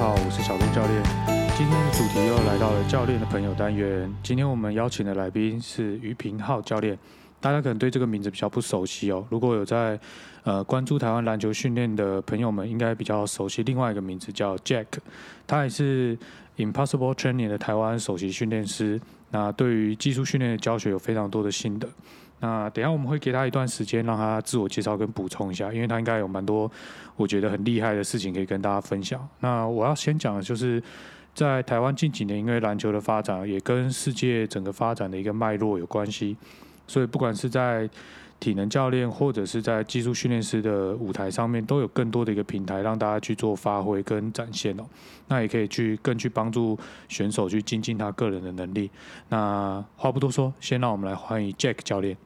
好，我是小东教练。今天的主题又来到了教练的朋友单元。今天我们邀请的来宾是于平浩教练。大家可能对这个名字比较不熟悉哦。如果有在呃关注台湾篮球训练的朋友们，应该比较熟悉另外一个名字叫 Jack。他也是 Impossible Training 的台湾首席训练师。那对于技术训练的教学有非常多的心得。那等下我们会给他一段时间，让他自我介绍跟补充一下，因为他应该有蛮多我觉得很厉害的事情可以跟大家分享。那我要先讲的就是在台湾近几年，因为篮球的发展也跟世界整个发展的一个脉络有关系，所以不管是在体能教练或者是在技术训练师的舞台上面，都有更多的一个平台让大家去做发挥跟展现哦。那也可以去更去帮助选手去精进他个人的能力。那话不多说，先让我们来欢迎 Jack 教练。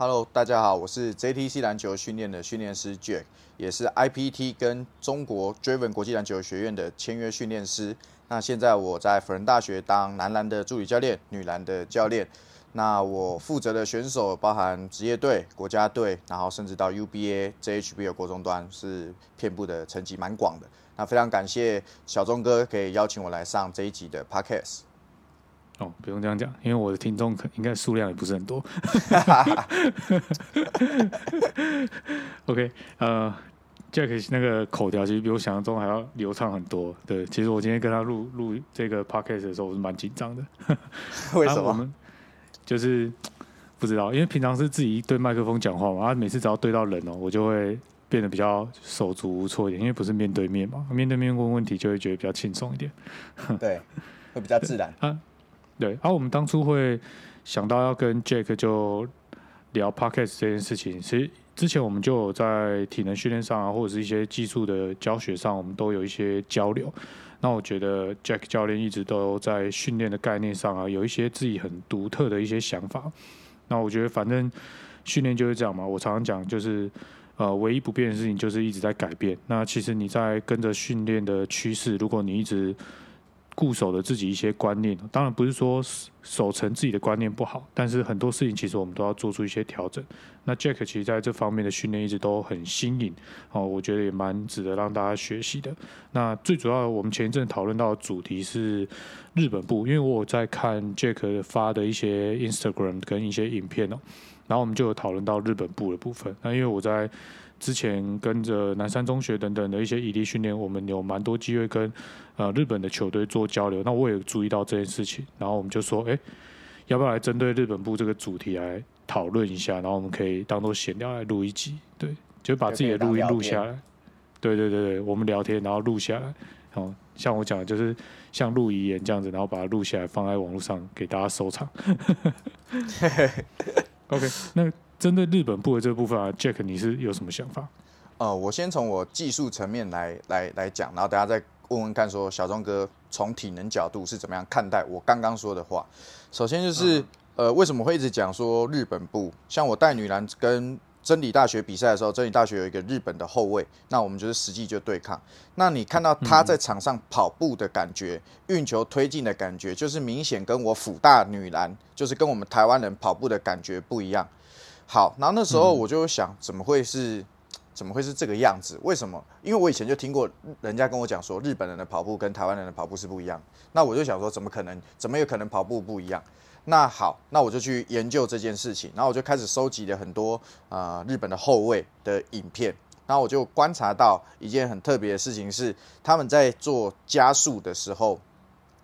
Hello，大家好，我是 JTC 篮球训练的训练师 Jack，也是 IPT 跟中国 Driven 国际篮球学院的签约训练师。那现在我在辅仁大学当男篮的助理教练，女篮的教练。那我负责的选手包含职业队、国家队，然后甚至到 UBA、JHB 的国中端，是遍布的层级蛮广的。那非常感谢小钟哥可以邀请我来上这一集的 Podcast。哦，不用这样讲，因为我的听众可应该数量也不是很多。OK，呃，Jack 那个口条其实比我想象中还要流畅很多。对，其实我今天跟他录录这个 Podcast 的时候，我是蛮紧张的。为什么？就是不知道，因为平常是自己对麦克风讲话嘛，啊，每次只要对到人哦，我就会变得比较手足无措一点，因为不是面对面嘛，面对面问问题就会觉得比较轻松一点。对，会比较自然。啊。对，而我们当初会想到要跟 Jack 就聊 Podcast 这件事情，其实之前我们就有在体能训练上啊，或者是一些技术的教学上，我们都有一些交流。那我觉得 Jack 教练一直都在训练的概念上啊，有一些自己很独特的一些想法。那我觉得反正训练就是这样嘛，我常常讲就是呃，唯一不变的事情就是一直在改变。那其实你在跟着训练的趋势，如果你一直固守的自己一些观念，当然不是说守成自己的观念不好，但是很多事情其实我们都要做出一些调整。那 Jack 其实在这方面的训练一直都很新颖，哦，我觉得也蛮值得让大家学习的。那最主要，我们前一阵讨论到的主题是日本部，因为我在看 Jack 发的一些 Instagram 跟一些影片哦，然后我们就有讨论到日本部的部分。那因为我在之前跟着南山中学等等的一些异地训练，我们有蛮多机会跟呃日本的球队做交流。那我也注意到这件事情，然后我们就说，哎，要不要来针对日本部这个主题来讨论一下？然后我们可以当做闲聊来录一集，对，就把自己的录音录下来。对对对对，我们聊天然后录下来，哦，像我讲的就是像录遗言这样子，然后把它录下来放在网络上给大家收藏。OK，那。针对日本部的这部分啊，Jack，你是有什么想法？呃，我先从我技术层面来来来讲，然后大家再问问看，说小钟哥从体能角度是怎么样看待我刚刚说的话。首先就是，呃，为什么会一直讲说日本部？像我带女篮跟真理大学比赛的时候，真理大学有一个日本的后卫，那我们就是实际就对抗。那你看到他在场上跑步的感觉，运球推进的感觉，就是明显跟我辅大女篮，就是跟我们台湾人跑步的感觉不一样。好，然后那时候我就想，怎么会是，怎么会是这个样子？为什么？因为我以前就听过人家跟我讲说，日本人的跑步跟台湾人的跑步是不一样。那我就想说，怎么可能？怎么有可能跑步不一样？那好，那我就去研究这件事情，然后我就开始收集了很多啊日本的后卫的影片，然后我就观察到一件很特别的事情是，他们在做加速的时候，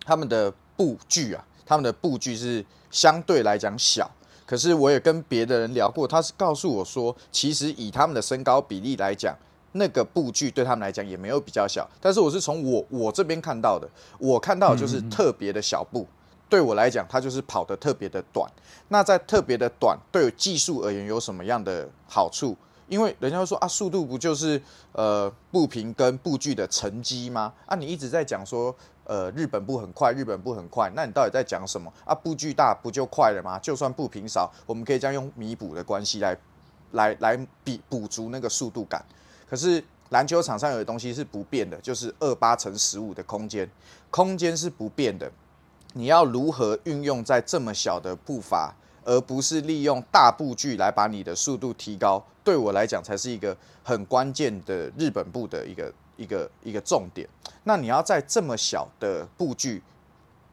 他们的步距啊，他们的步距是相对来讲小。可是我也跟别的人聊过，他是告诉我说，其实以他们的身高比例来讲，那个步距对他们来讲也没有比较小。但是我是从我我这边看到的，我看到就是特别的小步，对我来讲，它就是跑得特别的短。那在特别的短，对技术而言有什么样的好处？因为人家说啊，速度不就是呃步频跟步距的乘积吗？啊，你一直在讲说。呃，日本步很快，日本步很快，那你到底在讲什么啊？步距大不就快了吗？就算步频少，我们可以这样用弥补的关系来，来来比补足那个速度感。可是篮球场上有的东西是不变的，就是二八乘十五的空间，空间是不变的。你要如何运用在这么小的步伐，而不是利用大步距来把你的速度提高？对我来讲，才是一个很关键的日本步的一个一个一个重点。那你要在这么小的布局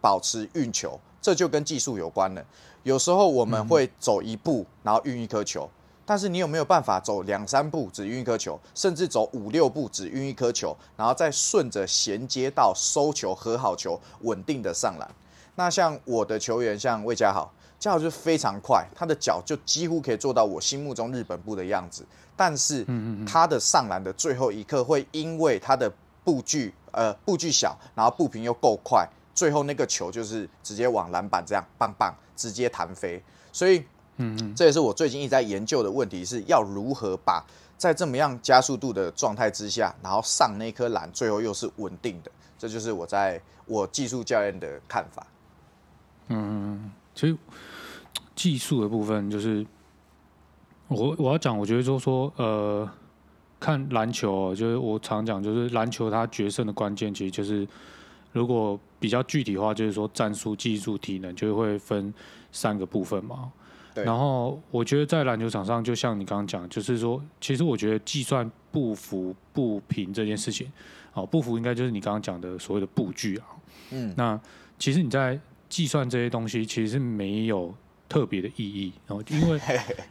保持运球，这就跟技术有关了。有时候我们会走一步，然后运一颗球，但是你有没有办法走两三步只运一颗球，甚至走五六步只运一颗球，然后再顺着衔接到收球、和好球，稳定的上篮？那像我的球员，像魏家豪，家豪就是非常快，他的脚就几乎可以做到我心目中日本步的样子，但是他的上篮的最后一刻会因为他的步距呃步距小，然后步频又够快，最后那个球就是直接往篮板这样棒棒。直接弹飞，所以，嗯嗯，这也是我最近一直在研究的问题，是要如何把在这么样加速度的状态之下，然后上那颗篮，最后又是稳定的，这就是我在我技术教练的看法。嗯，其实技术的部分，就是我我要讲，我觉得就是说，呃，看篮球，就是我常讲，就是篮球它决胜的关键，其实就是如果。比较具体化，就是说战术、技术、体能，就会分三个部分嘛。然后我觉得在篮球场上，就像你刚刚讲，就是说，其实我觉得计算步幅、步频这件事情，哦，步幅应该就是你刚刚讲的所谓的步距啊。嗯。那其实你在计算这些东西，其实是没有特别的意义。然 后，因为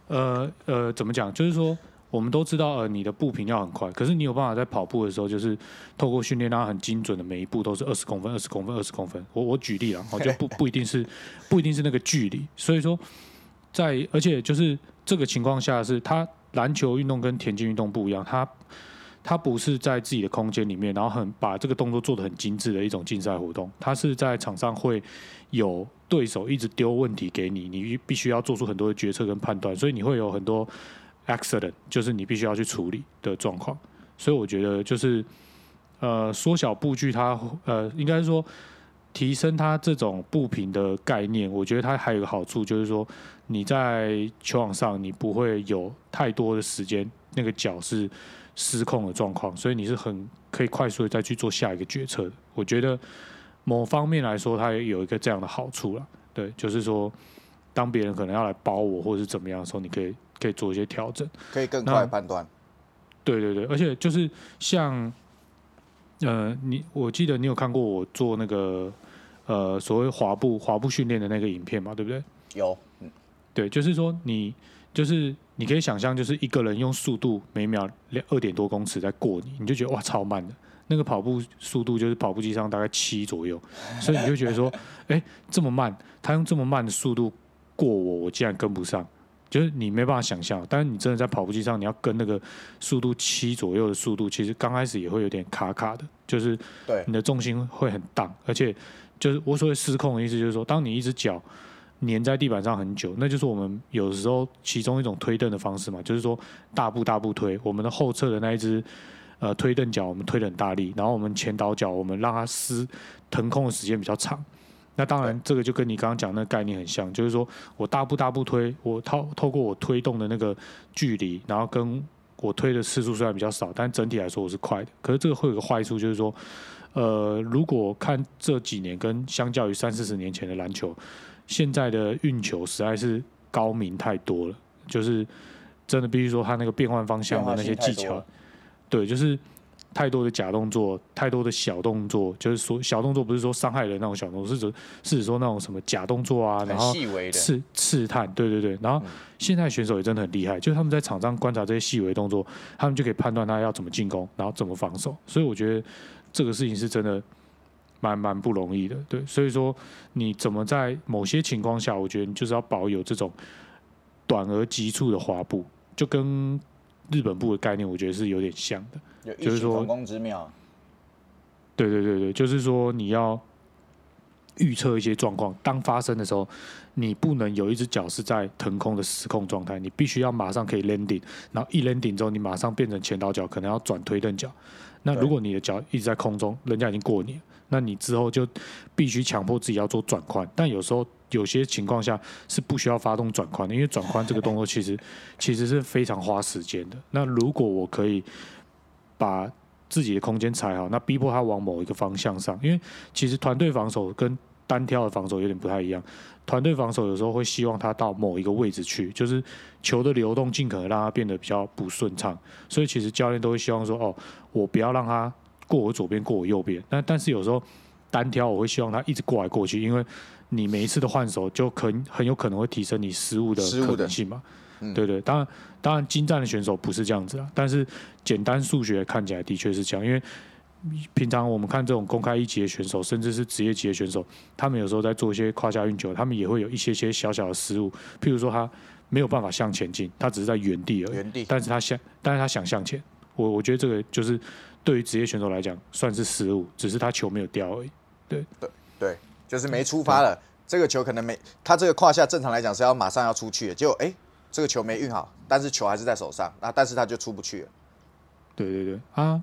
呃呃，怎么讲？就是说。我们都知道，呃，你的步频要很快，可是你有办法在跑步的时候，就是透过训练，让它很精准的每一步都是二十公分、二十公分、二十公分。我我举例了，我就不 不一定是不一定是那个距离。所以说，在而且就是这个情况下，是它篮球运动跟田径运动不一样，它它不是在自己的空间里面，然后很把这个动作做的很精致的一种竞赛活动，它是在场上会有对手一直丢问题给你，你必须要做出很多的决策跟判断，所以你会有很多。accident 就是你必须要去处理的状况，所以我觉得就是呃缩小步距，它呃应该说提升它这种步频的概念。我觉得它还有一个好处，就是说你在球场上你不会有太多的时间，那个脚是失控的状况，所以你是很可以快速的再去做下一个决策的。我觉得某方面来说，它也有一个这样的好处了。对，就是说当别人可能要来包我或者是怎么样的时候，你可以。可以做一些调整，可以更快判断。对对对，而且就是像，呃，你我记得你有看过我做那个呃所谓滑步滑步训练的那个影片嘛？对不对？有，嗯，对，就是说你就是你可以想象，就是一个人用速度每秒两二点多公尺在过你，你就觉得哇超慢的，那个跑步速度就是跑步机上大概七左右，所以你就觉得说，哎，这么慢，他用这么慢的速度过我，我竟然跟不上。就是你没办法想象，但是你真的在跑步机上，你要跟那个速度七左右的速度，其实刚开始也会有点卡卡的，就是你的重心会很荡，而且就是我所谓失控的意思，就是说，当你一只脚粘在地板上很久，那就是我们有时候其中一种推蹬的方式嘛，就是说大步大步推，我们的后侧的那一只呃推蹬脚，我们推的很大力，然后我们前倒脚，我们让它撕腾空的时间比较长。那当然，这个就跟你刚刚讲那个概念很像，就是说我大步大步推，我透透过我推动的那个距离，然后跟我推的次数虽然比较少，但整体来说我是快的。可是这个会有个坏处，就是说，呃，如果看这几年跟相较于三四十年前的篮球，现在的运球实在是高明太多了，就是真的必须说他那个变换方向的那些技巧，对，就是。太多的假动作，太多的小动作，就是说小动作不是说伤害人那种小动作，是指是指说那种什么假动作啊，然后刺刺探，对对对。然后现在选手也真的很厉害，就是他们在场上观察这些细微动作，他们就可以判断他要怎么进攻，然后怎么防守。所以我觉得这个事情是真的蛮蛮不容易的，对。所以说你怎么在某些情况下，我觉得你就是要保有这种短而急促的滑步，就跟日本步的概念，我觉得是有点像的。就是说，成功之妙。对对对对，就是说你要预测一些状况，当发生的时候，你不能有一只脚是在腾空的失控状态，你必须要马上可以 landing，然后一 landing 之后，你马上变成前倒脚，可能要转推蹬脚。那如果你的脚一直在空中，人家已经过你，那你之后就必须强迫自己要做转宽。但有时候有些情况下是不需要发动转宽的，因为转宽这个动作其实其实是非常花时间的。那如果我可以。把自己的空间踩好，那逼迫他往某一个方向上。因为其实团队防守跟单挑的防守有点不太一样。团队防守有时候会希望他到某一个位置去，就是球的流动尽可能让它变得比较不顺畅。所以其实教练都会希望说：“哦，我不要让他过我左边，过我右边。那但是有时候单挑，我会希望他一直过来过去，因为你每一次的换手就可很有可能会提升你失误的可能性嘛。对对，当然当然，精湛的选手不是这样子啊，但是简单数学看起来的确是这样，因为平常我们看这种公开一级的选手，甚至是职业级的选手，他们有时候在做一些胯下运球，他们也会有一些些小小的失误，譬如说他没有办法向前进，他只是在原地而已，原地，但是他想，但是他想向前，我我觉得这个就是对于职业选手来讲算是失误，只是他球没有掉而已，对对对，就是没出发了，这个球可能没，他这个胯下正常来讲是要马上要出去的，结果哎。这个球没运好，但是球还是在手上，那但是他就出不去了。对对对啊，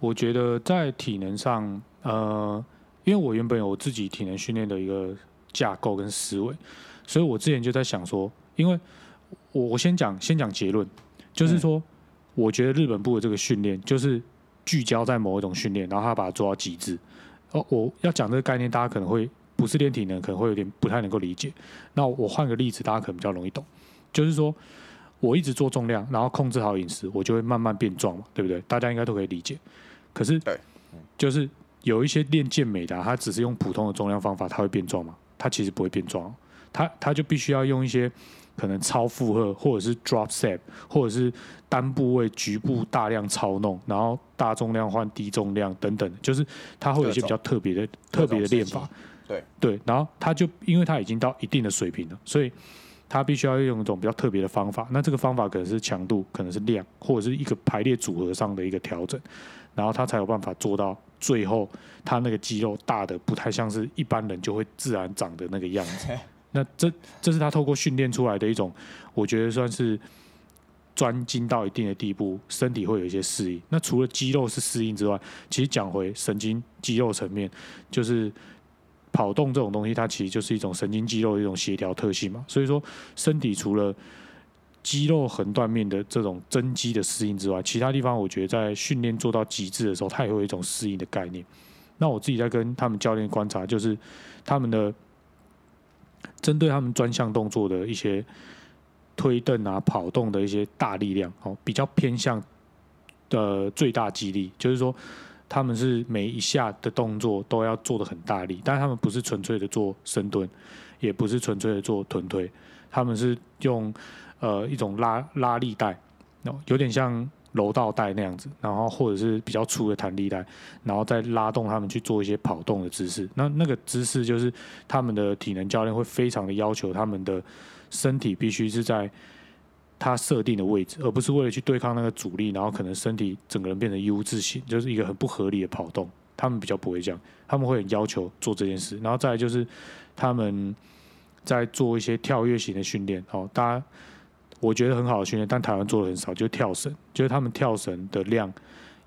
我觉得在体能上，呃，因为我原本有我自己体能训练的一个架构跟思维，所以我之前就在想说，因为我我先讲先讲结论，就是说，我觉得日本部的这个训练就是聚焦在某一种训练，然后他把它做到极致。哦，我要讲这个概念，大家可能会不是练体能，可能会有点不太能够理解。那我换个例子，大家可能比较容易懂。就是说，我一直做重量，然后控制好饮食，我就会慢慢变壮嘛，对不对？大家应该都可以理解。可是，对，就是有一些练健美的，他只是用普通的重量方法，他会变壮吗？他其实不会变壮，他他就必须要用一些可能超负荷，或者是 drop set，或者是单部位局部大量操弄，然后大重量换低重量等等，就是他会有一些比较特别的、特别的练法。对对，然后他就因为他已经到一定的水平了，所以。他必须要用一种比较特别的方法，那这个方法可能是强度，可能是量，或者是一个排列组合上的一个调整，然后他才有办法做到最后，他那个肌肉大的不太像是一般人就会自然长的那个样子。那这这是他透过训练出来的一种，我觉得算是专精到一定的地步，身体会有一些适应。那除了肌肉是适应之外，其实讲回神经肌肉层面，就是。跑动这种东西，它其实就是一种神经肌肉的一种协调特性嘛。所以说，身体除了肌肉横断面的这种增肌的适应之外，其他地方我觉得在训练做到极致的时候，它也会有一种适应的概念。那我自己在跟他们教练观察，就是他们的针对他们专项动作的一些推蹬啊、跑动的一些大力量，哦，比较偏向的最大肌力，就是说。他们是每一下的动作都要做的很大力，但是他们不是纯粹的做深蹲，也不是纯粹的做臀推，他们是用呃一种拉拉力带，哦有点像柔道带那样子，然后或者是比较粗的弹力带，然后再拉动他们去做一些跑动的姿势。那那个姿势就是他们的体能教练会非常的要求他们的身体必须是在。他设定的位置，而不是为了去对抗那个阻力，然后可能身体整个人变成 U 字形，就是一个很不合理的跑动。他们比较不会这样，他们会很要求做这件事。然后再来就是他们在做一些跳跃型的训练。哦，大家我觉得很好的训练，但台湾做的很少，就是跳绳。就是他们跳绳的量，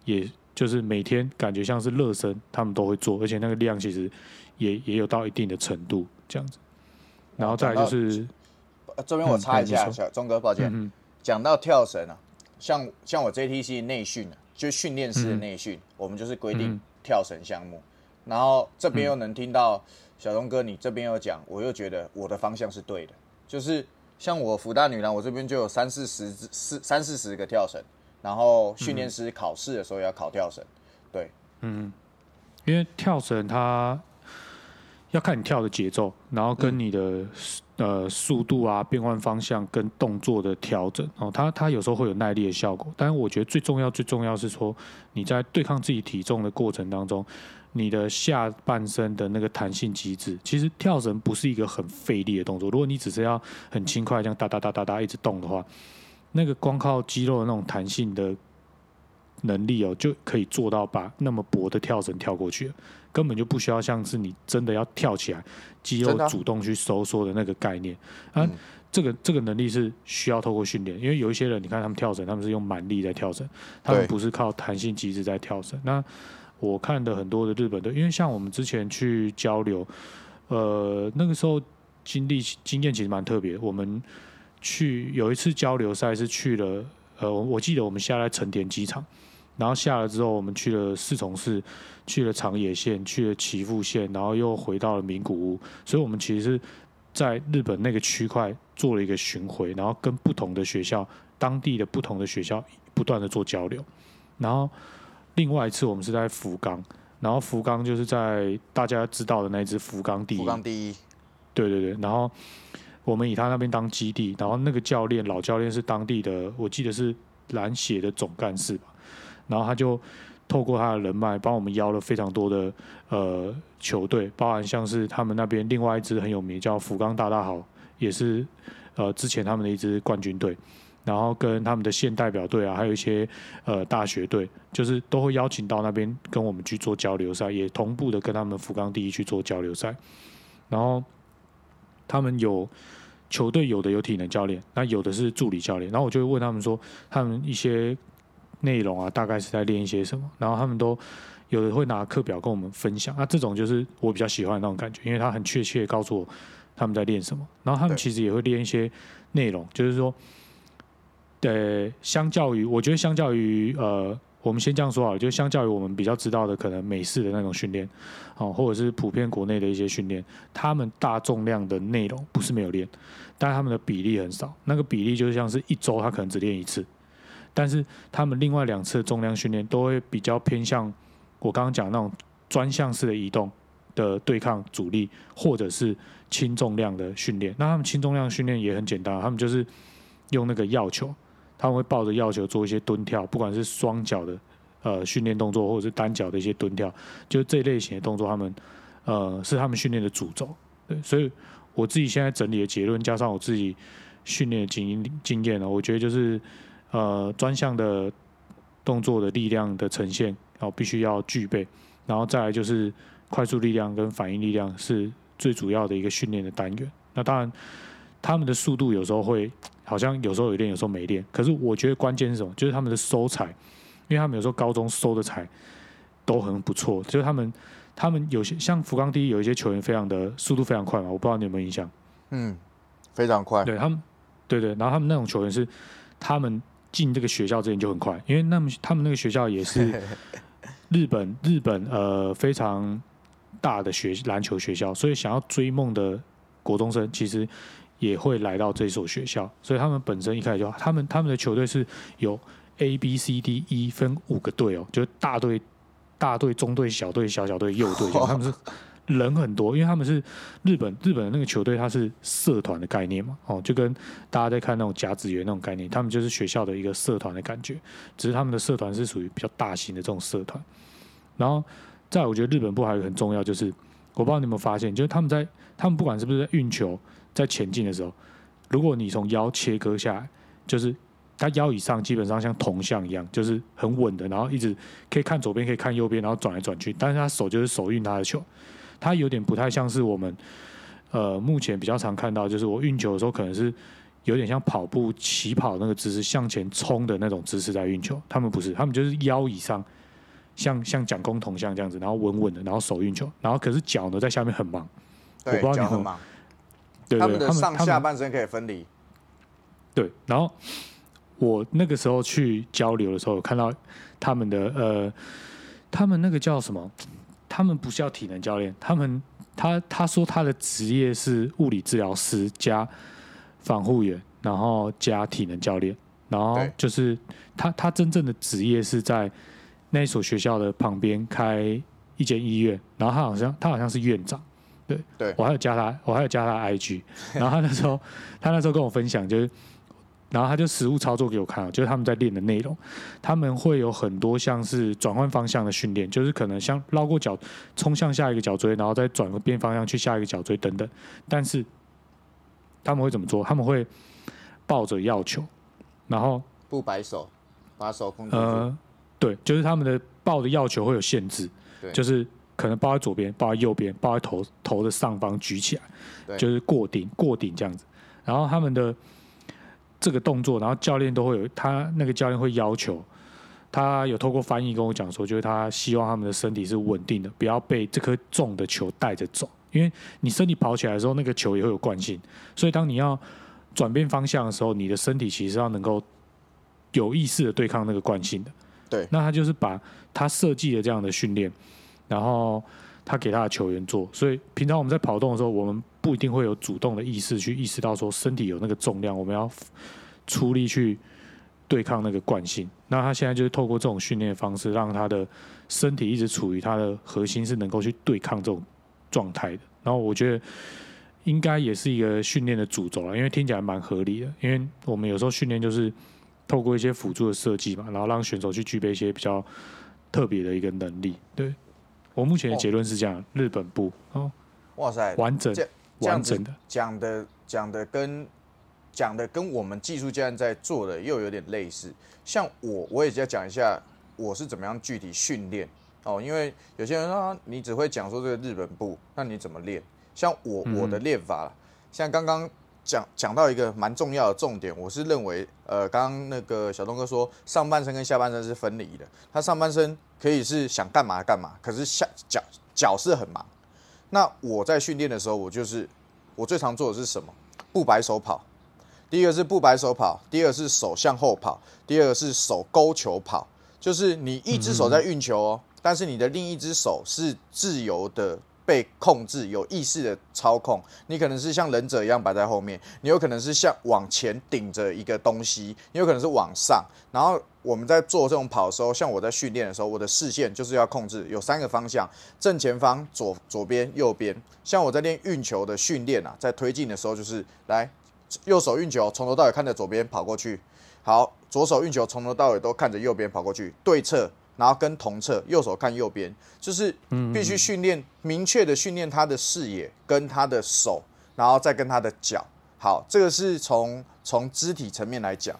也就是每天感觉像是热身，他们都会做，而且那个量其实也也有到一定的程度这样子。然后再来就是。这边我插一下，小钟哥，抱歉。讲到跳绳啊，像像我 JTC 内训啊，就训练师的内训，我们就是规定跳绳项目。然后这边又能听到小钟哥，你这边又讲，我又觉得我的方向是对的。就是像我福大女篮，我这边就有三四十四三四十个跳绳，然后训练师考试的时候要考跳绳。对，嗯，因为跳绳它要看你跳的节奏，然后跟你的。呃，速度啊，变换方向跟动作的调整哦，它它有时候会有耐力的效果。但是我觉得最重要最重要是说，你在对抗自己体重的过程当中，你的下半身的那个弹性机制，其实跳绳不是一个很费力的动作。如果你只是要很轻快这样哒哒哒哒哒一直动的话，那个光靠肌肉的那种弹性的能力哦，就可以做到把那么薄的跳绳跳过去。根本就不需要像是你真的要跳起来，肌肉主动去收缩的那个概念啊，这个这个能力是需要透过训练，因为有一些人，你看他们跳绳，他们是用蛮力在跳绳，他们不是靠弹性机制在跳绳。那我看的很多的日本的，因为像我们之前去交流，呃，那个时候经历经验其实蛮特别。我们去有一次交流赛是去了，呃，我记得我们下来成田机场。然后下了之后，我们去了四重市，去了长野县，去了岐阜县，然后又回到了名古屋。所以，我们其实是在日本那个区块做了一个巡回，然后跟不同的学校、当地的不同的学校不断的做交流。然后，另外一次我们是在福冈，然后福冈就是在大家知道的那一支福冈第一福，冈第一，对对对，然后我们以他那边当基地，然后那个教练老教练是当地的，我记得是蓝血的总干事吧，然后他就透过他的人脉帮我们邀了非常多的呃球队，包含像是他们那边另外一支很有名叫福冈大大好，也是呃之前他们的一支冠军队。然后跟他们的县代表队啊，还有一些呃大学队，就是都会邀请到那边跟我们去做交流赛，也同步的跟他们福冈第一去做交流赛。然后他们有球队有的有体能教练，那有的是助理教练。然后我就会问他们说，他们一些内容啊，大概是在练一些什么。然后他们都有的会拿课表跟我们分享。那这种就是我比较喜欢的那种感觉，因为他很确切地告诉我他们在练什么。然后他们其实也会练一些内容，就是说。呃，相较于，我觉得相较于呃，我们先这样说好了，就相较于我们比较知道的可能美式的那种训练，哦，或者是普遍国内的一些训练，他们大重量的内容不是没有练，但他们的比例很少，那个比例就像是一周他可能只练一次，但是他们另外两次重量训练都会比较偏向我刚刚讲那种专项式的移动的对抗阻力，或者是轻重量的训练。那他们轻重量训练也很简单，他们就是用那个药球。他们会抱着药球做一些蹲跳，不管是双脚的呃训练动作，或者是单脚的一些蹲跳，就这类型的动作，他们呃是他们训练的主轴。对，所以我自己现在整理的结论，加上我自己训练的经经验呢，我觉得就是呃专项的动作的力量的呈现，然后必须要具备，然后再来就是快速力量跟反应力量是最主要的一个训练的单元。那当然，他们的速度有时候会。好像有时候有练，有时候没练。可是我觉得关键是什么？就是他们的收彩，因为他们有时候高中收的彩都很不错。就是他们，他们有些像福冈第一有一些球员非常的速度非常快嘛，我不知道你有没有印象。嗯，非常快。对他们，对对，然后他们那种球员是他们进这个学校之前就很快，因为那么他们那个学校也是 日本日本呃非常大的学篮球学校，所以想要追梦的国中生其实。也会来到这所学校，所以他们本身一开始就，他们他们的球队是有 A B C D E 分五个队哦，就是大队、大队、中队、小队、小小队、右队，他们是人很多，因为他们是日本日本的那个球队，它是社团的概念嘛，哦，就跟大家在看那种甲子园那种概念，他们就是学校的一个社团的感觉，只是他们的社团是属于比较大型的这种社团。然后，在我觉得日本部还有很重要，就是我不知道你有没有发现，就是他们在他们不管是不是在运球。在前进的时候，如果你从腰切割下来，就是他腰以上基本上像铜像一样，就是很稳的，然后一直可以看左边，可以看右边，然后转来转去。但是他手就是手运他的球，他有点不太像是我们呃目前比较常看到，就是我运球的时候可能是有点像跑步起跑那个姿势向前冲的那种姿势在运球。他们不是，他们就是腰以上像像蒋公铜像这样子，然后稳稳的，然后手运球，然后可是脚呢在下面很忙。我不知道你很忙。对他们的上下半身可以分离。对，然后我那个时候去交流的时候，看到他们的呃，他们那个叫什么？他们不是叫体能教练，他们他他说他的职业是物理治疗师加防护员，然后加体能教练，然后就是他他真正的职业是在那所学校的旁边开一间医院，然后他好像他好像是院长。对，对我还有加他，我还有加他 IG，然后他那时候，他那时候跟我分享，就是，然后他就实物操作给我看，就是他们在练的内容，他们会有很多像是转换方向的训练，就是可能像绕过脚，冲向下一个脚锥，然后再转个变方向去下一个脚锥等等，但是他们会怎么做？他们会抱着要球，然后不摆手，把手控制呃，对，就是他们的抱的要球会有限制，就是。可能抱在左边，抱在右边，抱在头头的上方举起来，就是过顶过顶这样子。然后他们的这个动作，然后教练都会有他那个教练会要求，他有透过翻译跟我讲说，就是他希望他们的身体是稳定的，不要被这颗重的球带着走。因为你身体跑起来的时候，那个球也会有惯性，所以当你要转变方向的时候，你的身体其实要能够有意识的对抗那个惯性的。对，那他就是把他设计的这样的训练。然后他给他的球员做，所以平常我们在跑动的时候，我们不一定会有主动的意识去意识到说身体有那个重量，我们要出力去对抗那个惯性。那他现在就是透过这种训练的方式，让他的身体一直处于他的核心是能够去对抗这种状态的。然后我觉得应该也是一个训练的主轴了，因为听起来蛮合理的。因为我们有时候训练就是透过一些辅助的设计嘛，然后让选手去具备一些比较特别的一个能力。对我目前的结论是这样：日本部。哦，哇塞，完整这这样子完整的，讲的讲的跟讲的跟我们技术教练在做的又有点类似。像我，我也要讲一下我是怎么样具体训练。哦，因为有些人说、啊、你只会讲说这个日本步，那你怎么练？像我嗯。我的练法，像刚刚讲讲到一个蛮重要的重点，我是认为，呃，刚刚那个小东哥说上半身跟下半身是分离的，他上半身可以是想干嘛干嘛，可是下脚脚是很忙。那我在训练的时候，我就是我最常做的是什么？不摆手跑。第一个是不摆手跑，第二个是手向后跑，第二个是手勾球跑，就是你一只手在运球哦，但是你的另一只手是自由的被控制，有意识的操控。你可能是像忍者一样摆在后面，你有可能是像往前顶着一个东西，你有可能是往上。然后我们在做这种跑的时候，像我在训练的时候，我的视线就是要控制有三个方向：正前方、左左边、右边。像我在练运球的训练啊，在推进的时候就是来右手运球，从头到尾看着左边跑过去。好，左手运球从头到尾都看着右边跑过去，对侧，然后跟同侧，右手看右边，就是必须训练明确的训练他的视野跟他的手，然后再跟他的脚。好，这个是从从肢体层面来讲。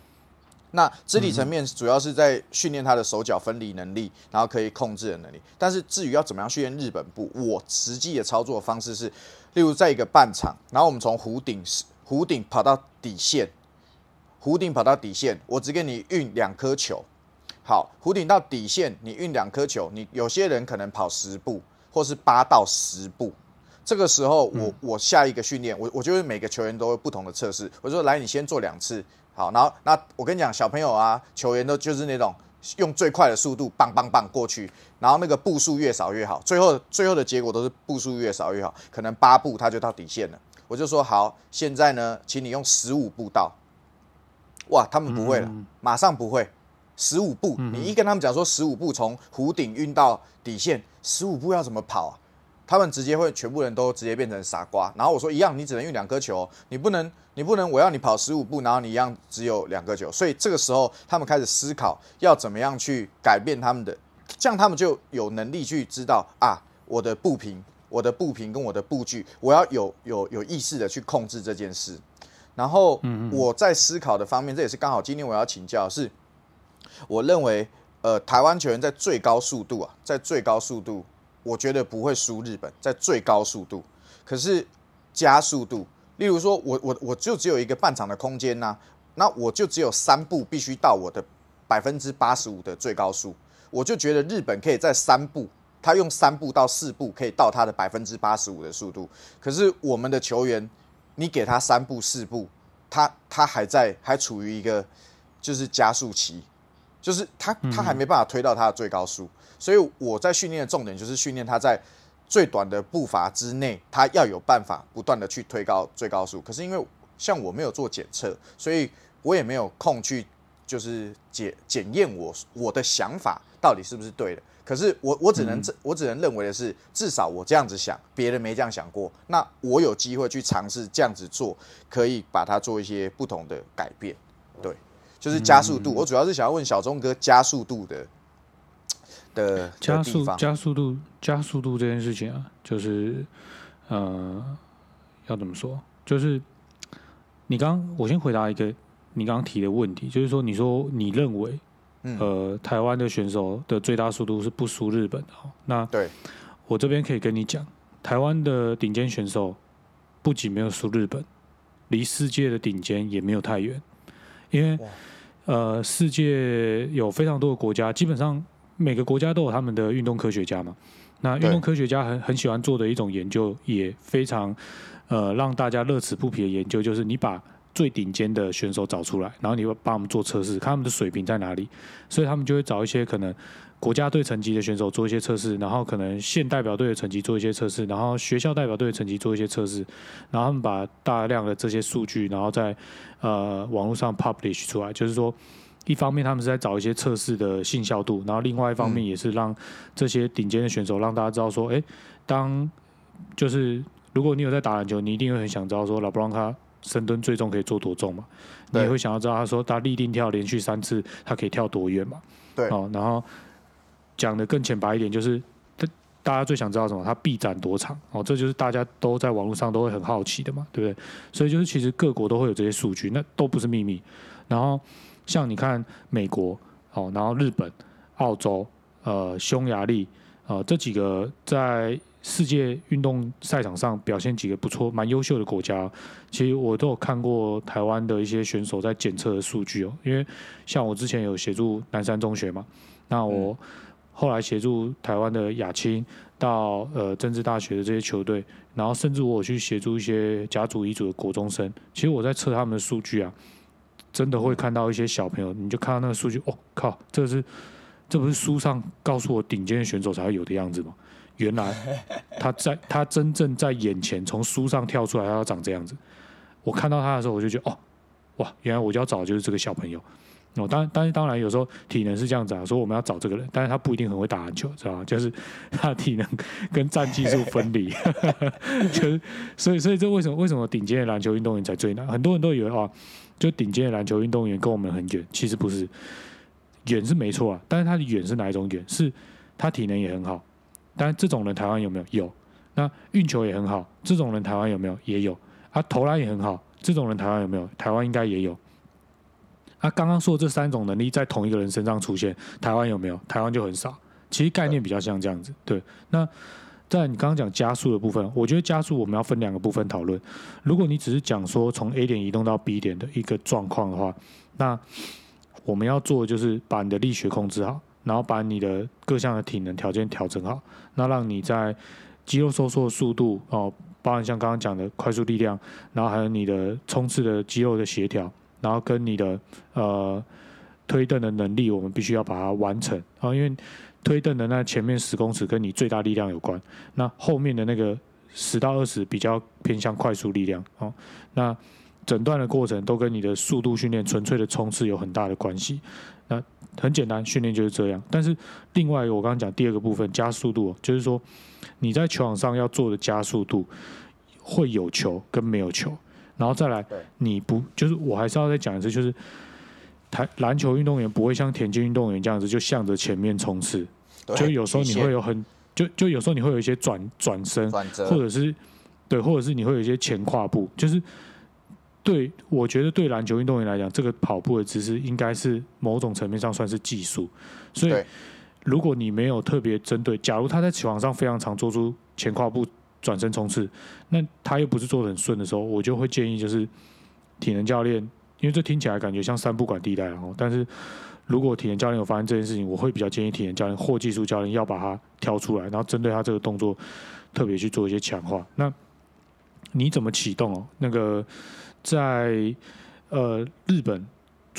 那肢体层面主要是在训练他的手脚分离能力，然后可以控制的能力。但是至于要怎么样训练日本步，我实际的操作方式是，例如在一个半场，然后我们从弧顶弧顶跑到底线，弧顶跑到底线，我只给你运两颗球。好，弧顶到底线，你运两颗球，你有些人可能跑十步，或是八到十步。这个时候我，我下一个训练，我我觉得每个球员都有不同的测试。我说来，你先做两次，好，然后那我跟你讲，小朋友啊，球员都就是那种用最快的速度，棒棒棒过去，然后那个步数越少越好，最后最后的结果都是步数越少越好，可能八步他就到底线了。我就说好，现在呢，请你用十五步到。哇，他们不会了，马上不会。十五步，你一跟他们讲说十五步从湖顶运到底线，十五步要怎么跑啊？他们直接会全部人都直接变成傻瓜。然后我说一样，你只能运两颗球，你不能，你不能，我要你跑十五步，然后你一样只有两颗球。所以这个时候，他们开始思考要怎么样去改变他们的，这样他们就有能力去知道啊，我的步频、我的步频跟我的步距，我要有有有意识的去控制这件事。然后我在思考的方面，这也是刚好今天我要请教是，我认为呃台湾球员在最高速度啊，在最高速度，我觉得不会输日本，在最高速度，可是加速度，例如说我我我就只有一个半场的空间呐、那我就只有三步必须到我的百分之八十五的最高速，我就觉得日本可以在三步，他用三步到四步可以到他的百分之八十五的速度，可是我们的球员，你给他三步四步，他他还在还处于一个就是加速期，就是他他还没办法推到他的最高速，所以我在训练的重点就是训练他在最短的步伐之内，他要有办法不断的去推高最高速。可是因为像我没有做检测，所以我也没有空去就是检检验我我的想法到底是不是对的。可是我我只能这、我只能认为的是，至少我这样子想，别人没这样想过，那我有机会去尝试这样子做，可以把它做一些不同的改变。对，就是加速度。我主要是想要问小钟哥加速度的的加。速加速度加速度这件事情啊，就是呃，要怎么说？就是你刚我先回答一个你刚刚提的问题，就是说你说你认为嗯呃台湾的选手的最大速度是不输日本的哦，那对，我这边可以跟你讲，台湾的顶尖选手不仅没有输日本，离世界的顶尖也没有太远，因为呃，世界有非常多的国家，基本上每个国家都有他们的运动科学家嘛。那运动科学家很很喜欢做的一种研究，也非常呃让大家乐此不疲的研究，就是你把最顶尖的选手找出来，然后你会帮我们做测试，看他们的水平在哪里，所以他们就会找一些可能国家队层级的选手做一些测试，然后可能县代表队的成绩做一些测试，然后学校代表队的成绩做一些测试，然后他们把大量的这些数据，然后在呃网络上 publish 出来，就是说一方面他们是在找一些测试的信效度，然后另外一方面也是让这些顶尖的选手让大家知道说，哎，当就是如果你有在打篮球，你一定会很想知道说，老布朗他深蹲最重可以做多重嘛？你也会想要知道他说他立定跳连续三次，他可以跳多远嘛？对，哦，然后讲的更浅白一点，就是他大家最想知道什么？他臂展多长？哦，这就是大家都在网络上都会很好奇的嘛，对不对？所以就是其实各国都会有这些数据，那都不是秘密。然后像你看美国，哦，然后日本、澳洲、呃，匈牙利，呃，这几个在世界运动赛场上表现几个不错、蛮优秀的国家，其实我都有看过台湾的一些选手在检测的数据哦。因为像我之前有协助南山中学嘛，那我后来协助台湾的亚青到呃政治大学的这些球队，然后甚至我去协助一些甲组、乙组的国中生，其实我在测他们的数据啊，真的会看到一些小朋友，你就看到那个数据，哦靠，这是这不是书上告诉我顶尖的选手才会有的样子吗？原来 他在他真正在眼前从书上跳出来，他要长这样子。我看到他的时候，我就觉得哦，哇，原来我就要找的就是这个小朋友。哦，当但是当然有时候体能是这样子啊，说我们要找这个人，但是他不一定很会打篮球，知道吗？就是他体能跟战技术分离，就是所以所以这为什么为什么顶尖的篮球运动员才最难？很多人都以为哦，就顶尖的篮球运动员跟我们很远，其实不是，远是没错啊，但是他的远是哪一种远？是他体能也很好。但这种人台湾有没有？有。那运球也很好，这种人台湾有没有？也有。啊，投篮也很好，这种人台湾有没有？台湾应该也有。啊，刚刚说这三种能力在同一个人身上出现，台湾有没有？台湾就很少。其实概念比较像这样子。对。那在你刚刚讲加速的部分，我觉得加速我们要分两个部分讨论。如果你只是讲说从 A 点移动到 B 点的一个状况的话，那我们要做的就是把你的力学控制好。然后把你的各项的体能条件调整好，那让你在肌肉收缩的速度哦，包含像刚刚讲的快速力量，然后还有你的冲刺的肌肉的协调，然后跟你的呃推蹬的能力，我们必须要把它完成啊，因为推蹬的那前面十公尺跟你最大力量有关，那后面的那个十到二十比较偏向快速力量哦，那整段的过程都跟你的速度训练、纯粹的冲刺有很大的关系，那。很简单，训练就是这样。但是另外，我刚刚讲第二个部分加速度，就是说你在球场上要做的加速度会有球跟没有球，然后再来你不就是我还是要再讲一次，就是台篮球运动员不会像田径运动员这样子就向着前面冲刺，就有时候你会有很就就有时候你会有一些转转身，或者是对，或者是你会有一些前跨步，就是。对，我觉得对篮球运动员来讲，这个跑步的姿势应该是某种层面上算是技术。所以，如果你没有特别针对，假如他在球场上非常常做出前跨步、转身冲刺，那他又不是做的很顺的时候，我就会建议就是体能教练，因为这听起来感觉像三不管地带，哦，但是如果体能教练有发现这件事情，我会比较建议体能教练或技术教练要把它挑出来，然后针对他这个动作特别去做一些强化。那你怎么启动哦？那个？在呃日本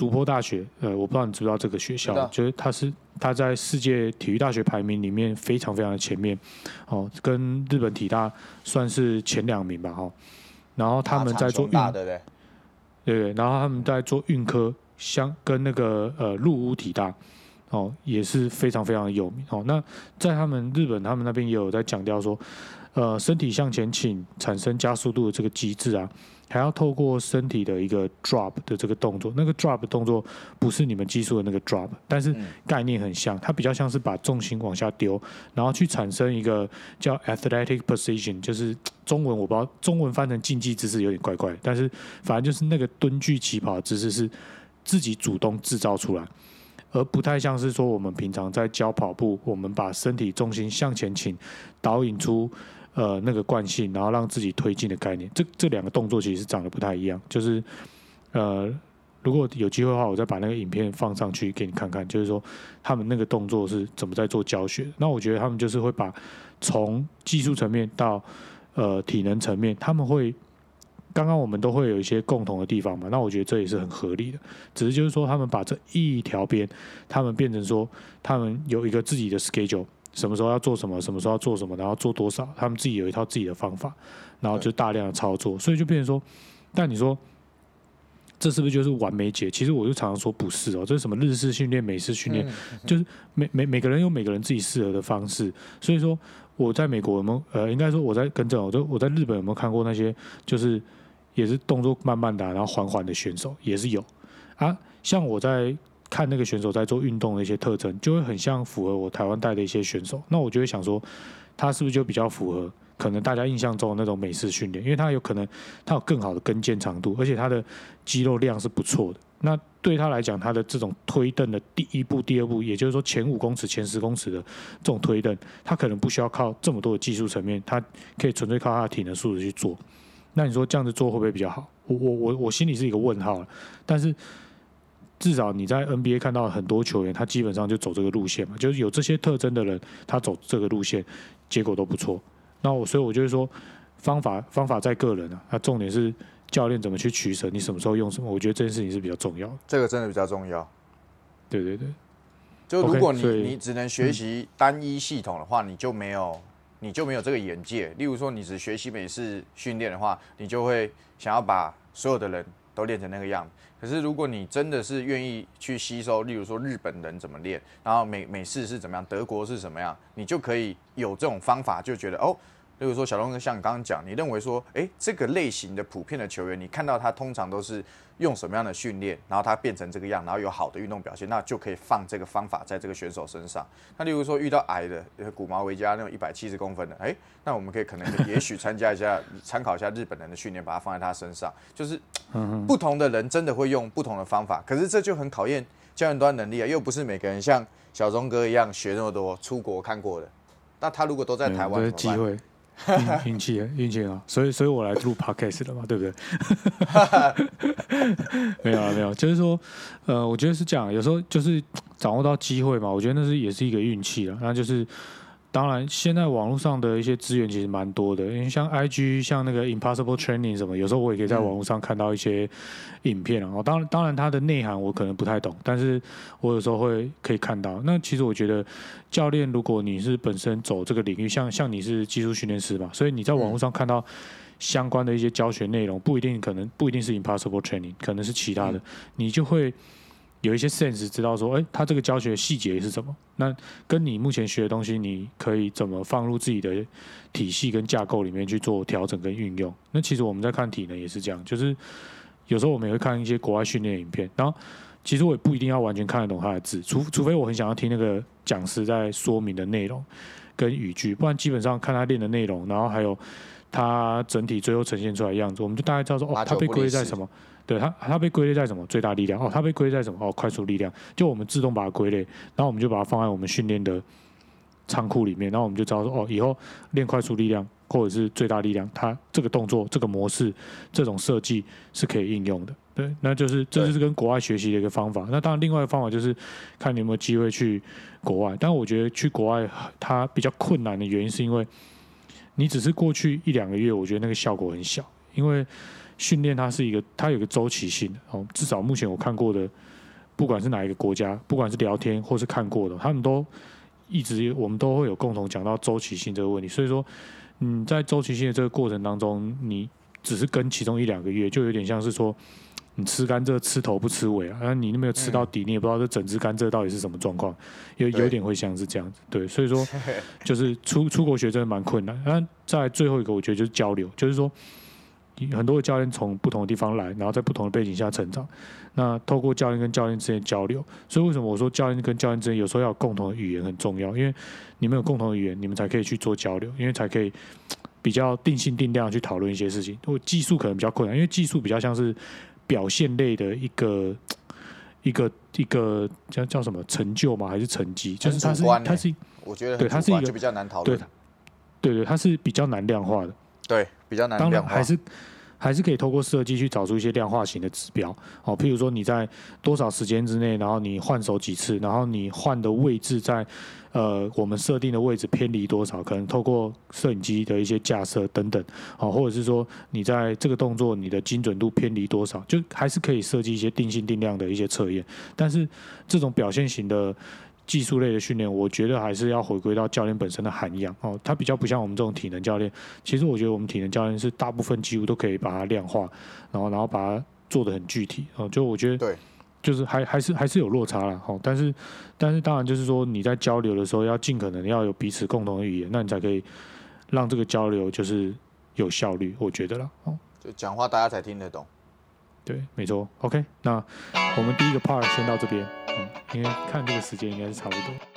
竹坡大学，呃，我不知道你知不知道这个学校，就是它是它在世界体育大学排名里面非常非常的前面，哦，跟日本体大算是前两名吧，哈。然后他们在做运，对对，然后他们在做运科，相跟那个呃陆屋体大，哦，也是非常非常的有名，哦。那在他们日本，他们那边也有在强调说，呃，身体向前倾产生加速度的这个机制啊。还要透过身体的一个 drop 的这个动作，那个 drop 动作不是你们技术的那个 drop，但是概念很像，它比较像是把重心往下丢，然后去产生一个叫 athletic position，就是中文我不知道，中文翻成竞技姿势有点怪怪，但是反正就是那个蹲踞起跑的姿势是自己主动制造出来，而不太像是说我们平常在教跑步，我们把身体重心向前倾，导引出。呃，那个惯性，然后让自己推进的概念，这这两个动作其实长得不太一样。就是，呃，如果有机会的话，我再把那个影片放上去给你看看，就是说他们那个动作是怎么在做教学。那我觉得他们就是会把从技术层面到呃体能层面，他们会刚刚我们都会有一些共同的地方嘛。那我觉得这也是很合理的。只是就是说，他们把这一条边，他们变成说，他们有一个自己的 schedule。什么时候要做什么，什么时候要做什么，然后做多少，他们自己有一套自己的方法，然后就大量的操作，所以就变成说，但你说这是不是就是完美解？其实我就常常说不是哦，这是什么日式训练、美式训练，就是每每每个人有每个人自己适合的方式。所以说我在美国有没有呃，应该说我在跟正，我就我在日本有没有看过那些就是也是动作慢慢的，然后缓缓的选手也是有啊。像我在看那个选手在做运动的一些特征，就会很像符合我台湾带的一些选手。那我就会想说，他是不是就比较符合？可能大家印象中的那种美式训练，因为他有可能他有更好的跟腱长度，而且他的肌肉量是不错的。那对他来讲，他的这种推蹬的第一步、第二步，也就是说前五公尺、前十公尺的这种推蹬，他可能不需要靠这么多的技术层面，他可以纯粹靠他的体能素质去做。那你说这样子做会不会比较好？我我我我心里是一个问号了。但是至少你在 NBA 看到很多球员，他基本上就走这个路线嘛，就是有这些特征的人，他走这个路线，结果都不错。那我所以，我就是说，方法方法在个人啊，那重点是教练怎么去取舍，你什么时候用什么，我觉得这件事情是比较重要的。这个真的比较重要。对对对。就如果你你只能学习单一系统的话，你就没有你就没有这个眼界。例如说，你只学习美式训练的话，你就会想要把所有的人都练成那个样子。可是如果你真的是愿意去吸收，例如说日本人怎么练，然后美美式是怎么样，德国是什么样，你就可以有这种方法，就觉得哦。例如说，小龙哥像你刚刚讲，你认为说，哎，这个类型的普遍的球员，你看到他通常都是用什么样的训练，然后他变成这个样，然后有好的运动表现，那就可以放这个方法在这个选手身上。那例如说遇到矮的，古毛维加那种一百七十公分的，哎，那我们可以可能 也许参加一下，参考一下日本人的训练，把它放在他身上。就是不同的人真的会用不同的方法，可是这就很考验教练端能力啊，又不是每个人像小钟哥一样学那么多，出国看过的。那他如果都在台湾，机会。运气啊，运气啊，所以，所以我来录 podcast 了嘛，对不对？没有啊，没有，就是说，呃，我觉得是这样，有时候就是掌握到机会嘛，我觉得那是也是一个运气了，那就是。当然，现在网络上的一些资源其实蛮多的，因为像 IG、像那个 Impossible Training 什么，有时候我也可以在网络上看到一些影片啊。当然，当然它的内涵我可能不太懂，但是我有时候会可以看到。那其实我觉得，教练如果你是本身走这个领域，像像你是技术训练师嘛，所以你在网络上看到相关的一些教学内容，不一定可能不一定是 Impossible Training，可能是其他的，你就会。有一些 sense 知道说，哎，他这个教学细节是什么？那跟你目前学的东西，你可以怎么放入自己的体系跟架构里面去做调整跟运用？那其实我们在看体能也是这样，就是有时候我们也会看一些国外训练影片，然后其实我也不一定要完全看得懂他的字，除除非我很想要听那个讲师在说明的内容跟语句，不然基本上看他练的内容，然后还有他整体最后呈现出来的样子，我们就大概知道说，哦，他被归在什么。对它，它被归类在什么？最大力量哦，它被归类在什么？哦，快速力量。就我们自动把它归类，然后我们就把它放在我们训练的仓库里面，然后我们就知道说，哦，以后练快速力量或者是最大力量，它这个动作、这个模式、这种设计是可以应用的。对，那就是这就是跟国外学习的一个方法。那当然，另外一个方法就是看你有没有机会去国外。但我觉得去国外它比较困难的原因，是因为你只是过去一两个月，我觉得那个效果很小，因为。训练它是一个，它有个周期性的哦。至少目前我看过的，不管是哪一个国家，不管是聊天或是看过的，他们都一直我们都会有共同讲到周期性这个问题。所以说，嗯，在周期性的这个过程当中，你只是跟其中一两个月，就有点像是说，你吃甘蔗吃头不吃尾啊，那你没有吃到底，你也不知道这整只甘蔗到底是什么状况，有有点会像是这样子。对，所以说 就是出出国学真的蛮困难。那在最后一个，我觉得就是交流，就是说。很多的教练从不同的地方来，然后在不同的背景下成长。那透过教练跟教练之间交流，所以为什么我说教练跟教练之间有时候要有共同的语言很重要？因为你们有共同的语言，你们才可以去做交流，因为才可以比较定性定量去讨论一些事情。我技术可能比较困难，因为技术比较像是表现类的一个一个一个叫叫什么成就吗？还是成绩？就是它是它是我觉得对它是一个比较难讨论。对对对，它是比较难量化的。对，比较难量化。当然还是。还是可以透过设计去找出一些量化型的指标，哦，譬如说你在多少时间之内，然后你换手几次，然后你换的位置在，呃，我们设定的位置偏离多少，可能透过摄影机的一些架设等等，哦，或者是说你在这个动作你的精准度偏离多少，就还是可以设计一些定性定量的一些测验，但是这种表现型的。技术类的训练，我觉得还是要回归到教练本身的涵养哦。他比较不像我们这种体能教练。其实我觉得我们体能教练是大部分几乎都可以把它量化，然后然后把它做的很具体哦。就我觉得对，就是还还是还是有落差了哦。但是但是当然就是说你在交流的时候要尽可能要有彼此共同的语言，那你才可以让这个交流就是有效率。我觉得啦哦。就讲话大家才听得懂。对，没错。OK，那我们第一个 part 先到这边，嗯，因为看这个时间应该是差不多。